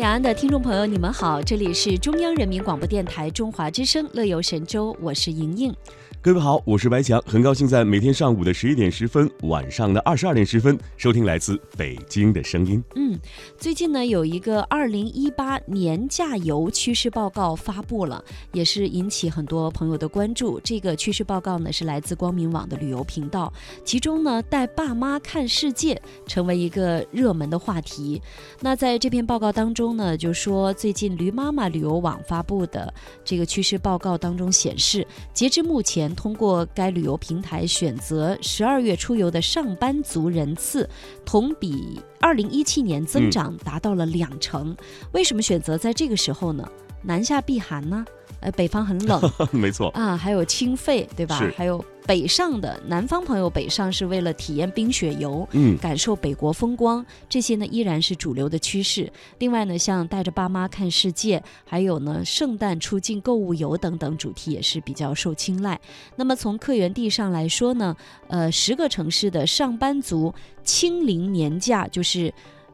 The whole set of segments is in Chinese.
两岸的听众朋友，你们好，这里是中央人民广播电台中华之声《乐游神州》，我是莹莹。各位好，我是白强，很高兴在每天上午的十一点十分，晚上的二十二点十分收听来自北京的声音。嗯，最近呢有一个二零一八年假游趋势报告发布了，也是引起很多朋友的关注。这个趋势报告呢是来自光明网的旅游频道，其中呢带爸妈看世界成为一个热门的话题。那在这篇报告当中呢，就说最近驴妈妈旅游网发布的这个趋势报告当中显示，截至目前。通过该旅游平台选择十二月出游的上班族人次，同比二零一七年增长达到了两成。为什么选择在这个时候呢？南下避寒呢？呃，北方很冷，没错啊，还有清肺，对吧？还有北上的南方朋友北上是为了体验冰雪游，嗯，感受北国风光，这些呢依然是主流的趋势。另外呢，像带着爸妈看世界，还有呢圣诞出境购物游等等主题也是比较受青睐。那么从客源地上来说呢，呃，十个城市的上班族清零年假就是。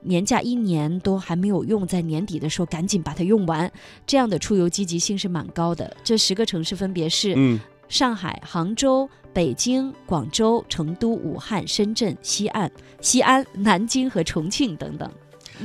年假一年都还没有用，在年底的时候赶紧把它用完，这样的出游积极性是蛮高的。这十个城市分别是上海、杭州、北京、广州、成都、武汉、深圳、西安、西安、南京和重庆等等。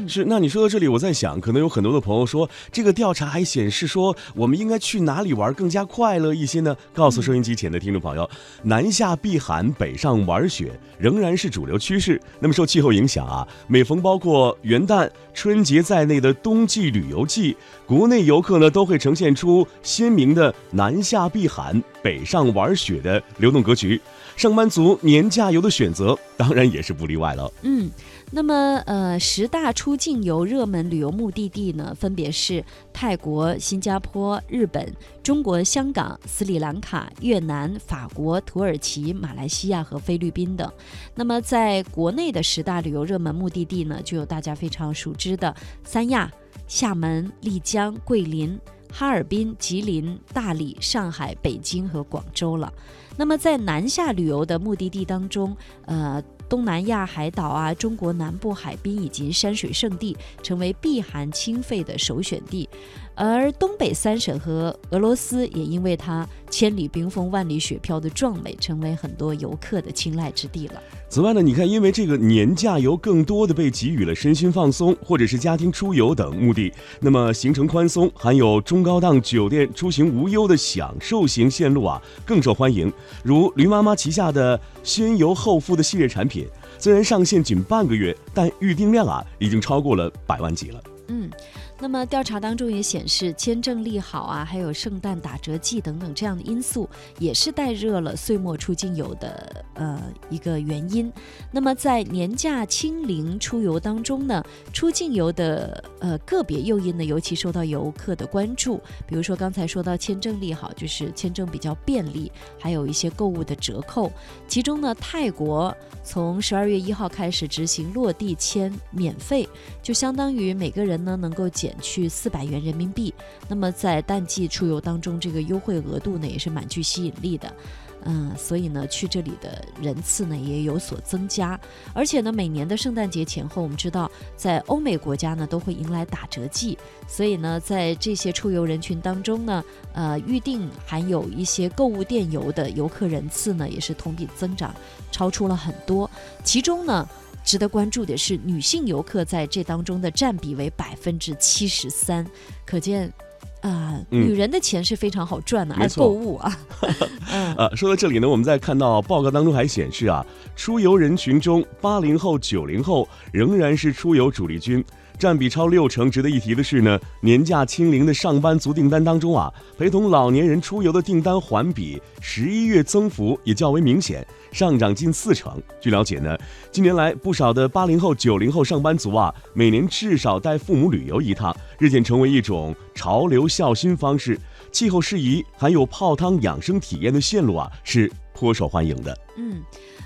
是，那你说到这里，我在想，可能有很多的朋友说，这个调查还显示说，我们应该去哪里玩更加快乐一些呢？告诉收音机前的听众朋友，南下避寒，北上玩雪，仍然是主流趋势。那么受气候影响啊，每逢包括元旦、春节在内的冬季旅游季，国内游客呢都会呈现出鲜明的南下避寒、北上玩雪的流动格局。上班族年假游的选择，当然也是不例外了。嗯。那么，呃，十大出境游热门旅游目的地呢，分别是泰国、新加坡、日本、中国香港、斯里兰卡、越南、法国、土耳其、马来西亚和菲律宾等。那么，在国内的十大旅游热门目的地呢，就有大家非常熟知的三亚、厦门、丽江、桂林、哈尔滨、吉林、大理、上海、北京和广州了。那么，在南下旅游的目的地当中，呃。东南亚海岛啊，中国南部海滨以及山水胜地，成为避寒清肺的首选地。而东北三省和俄罗斯也因为它千里冰封、万里雪飘的壮美，成为很多游客的青睐之地了。此外呢，你看，因为这个年假游更多的被给予了身心放松或者是家庭出游等目的，那么行程宽松，含有中高档酒店出行无忧的享受型线路啊，更受欢迎。如驴妈妈旗下的先游后付的系列产品，虽然上线仅半个月，但预订量啊，已经超过了百万级了。嗯。那么调查当中也显示，签证利好啊，还有圣诞打折季等等这样的因素，也是带热了岁末出境游的呃一个原因。那么在年假清零出游当中呢，出境游的呃个别诱因呢，尤其受到游客的关注。比如说刚才说到签证利好，就是签证比较便利，还有一些购物的折扣。其中呢，泰国从十二月一号开始执行落地签免费，就相当于每个人人呢能够减。去四百元人民币，那么在淡季出游当中，这个优惠额度呢也是蛮具吸引力的，嗯，所以呢去这里的人次呢也有所增加，而且呢每年的圣诞节前后，我们知道在欧美国家呢都会迎来打折季，所以呢在这些出游人群当中呢，呃预定含有一些购物电游的游客人次呢也是同比增长超出了很多，其中呢。值得关注的是，女性游客在这当中的占比为百分之七十三，可见，啊，女人的钱是非常好赚的，爱购物啊。嗯，呃，说到这里呢，我们再看到报告当中还显示啊，出游人群中，八零后、九零后仍然是出游主力军。占比超六成。值得一提的是呢，年假清零的上班族订单当中啊，陪同老年人出游的订单环比十一月增幅也较为明显，上涨近四成。据了解呢，近年来不少的八零后、九零后上班族啊，每年至少带父母旅游一趟，日渐成为一种潮流孝心方式。气候适宜、含有泡汤养生体验的线路啊，是颇受欢迎的。嗯。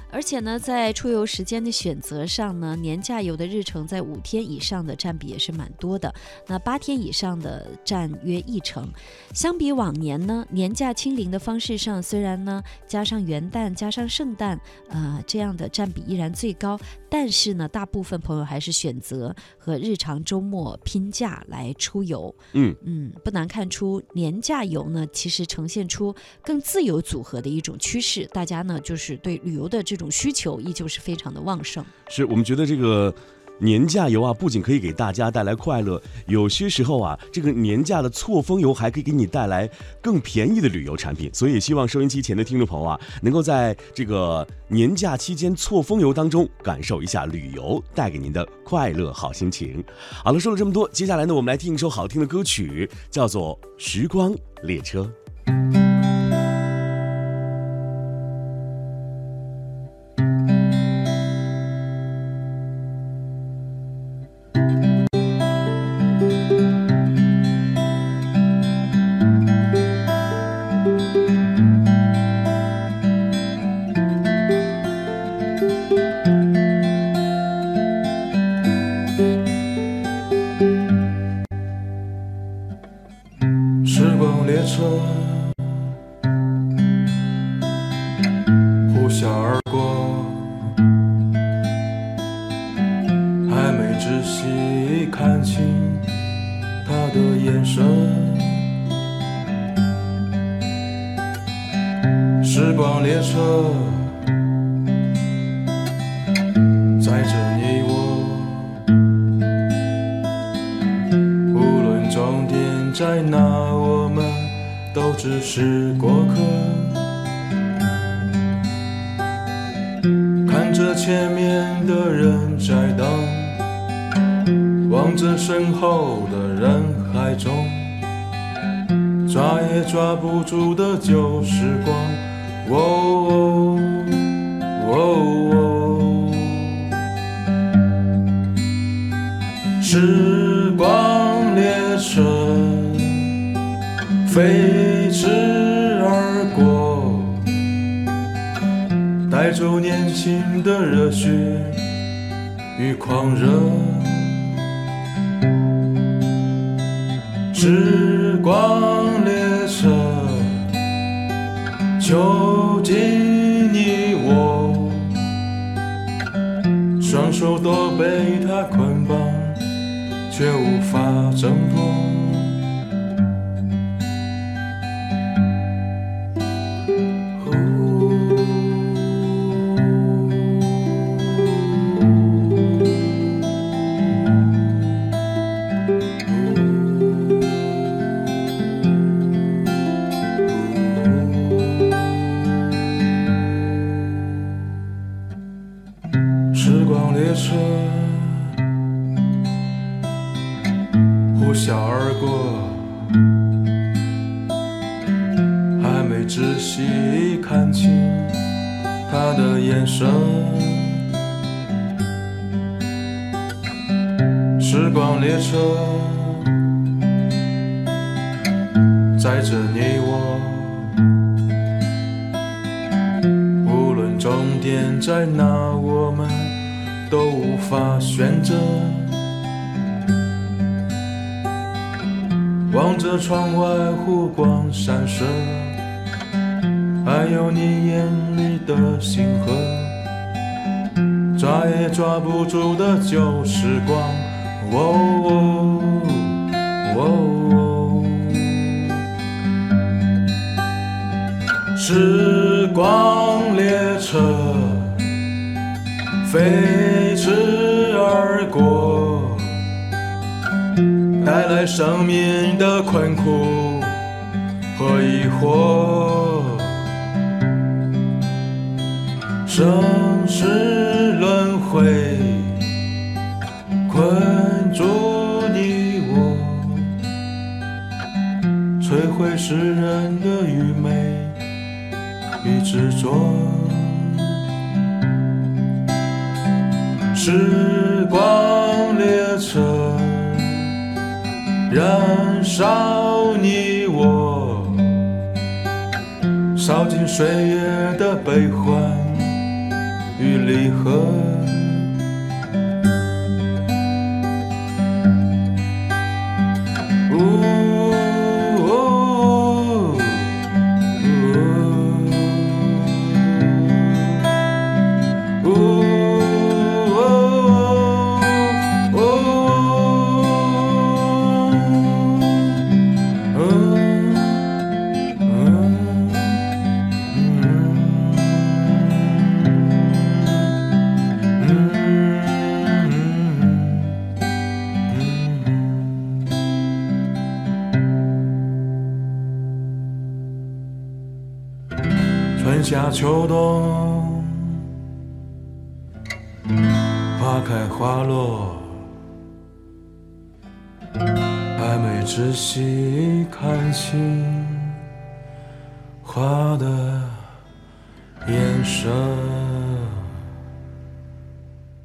而且呢，在出游时间的选择上呢，年假游的日程在五天以上的占比也是蛮多的。那八天以上的占约一成。相比往年呢，年假清零的方式上，虽然呢加上元旦、加上圣诞，呃这样的占比依然最高，但是呢，大部分朋友还是选择和日常周末拼假来出游。嗯嗯，不难看出，年假游呢，其实呈现出更自由组合的一种趋势。大家呢，就是对旅游的这种需求依旧是非常的旺盛。是我们觉得这个年假游啊，不仅可以给大家带来快乐，有些时候啊，这个年假的错峰游还可以给你带来更便宜的旅游产品。所以，希望收音机前的听众朋友啊，能够在这个年假期间错峰游当中，感受一下旅游带给您的快乐好心情。好了，说了这么多，接下来呢，我们来听一首好听的歌曲，叫做《时光列车》。列车呼啸而过，还没仔细看清他的眼神。时光列车只是过客。看着前面的人在等，望着身后的人海中，抓也抓不住的旧时光。哦哦哦时光列车飞驰而过，带走年轻的热血与狂热。时光列车囚禁你我，双手都被它捆绑。却无法挣脱。呼啸而过，还没仔细看清他的眼神。时光列车载着你我，无论终点在哪，我们都无法选择。望着窗外湖光闪烁，还有你眼里的星河，抓也抓不住的旧时光。哦哦哦哦，时光列车飞驰带来生命的困苦和疑惑，生死轮回困住你我，摧毁世人的愚昧与执着。时光列车。燃烧你我，烧尽岁月的悲欢与离合。春夏秋冬，花开花落，还没仔细看清花的眼神。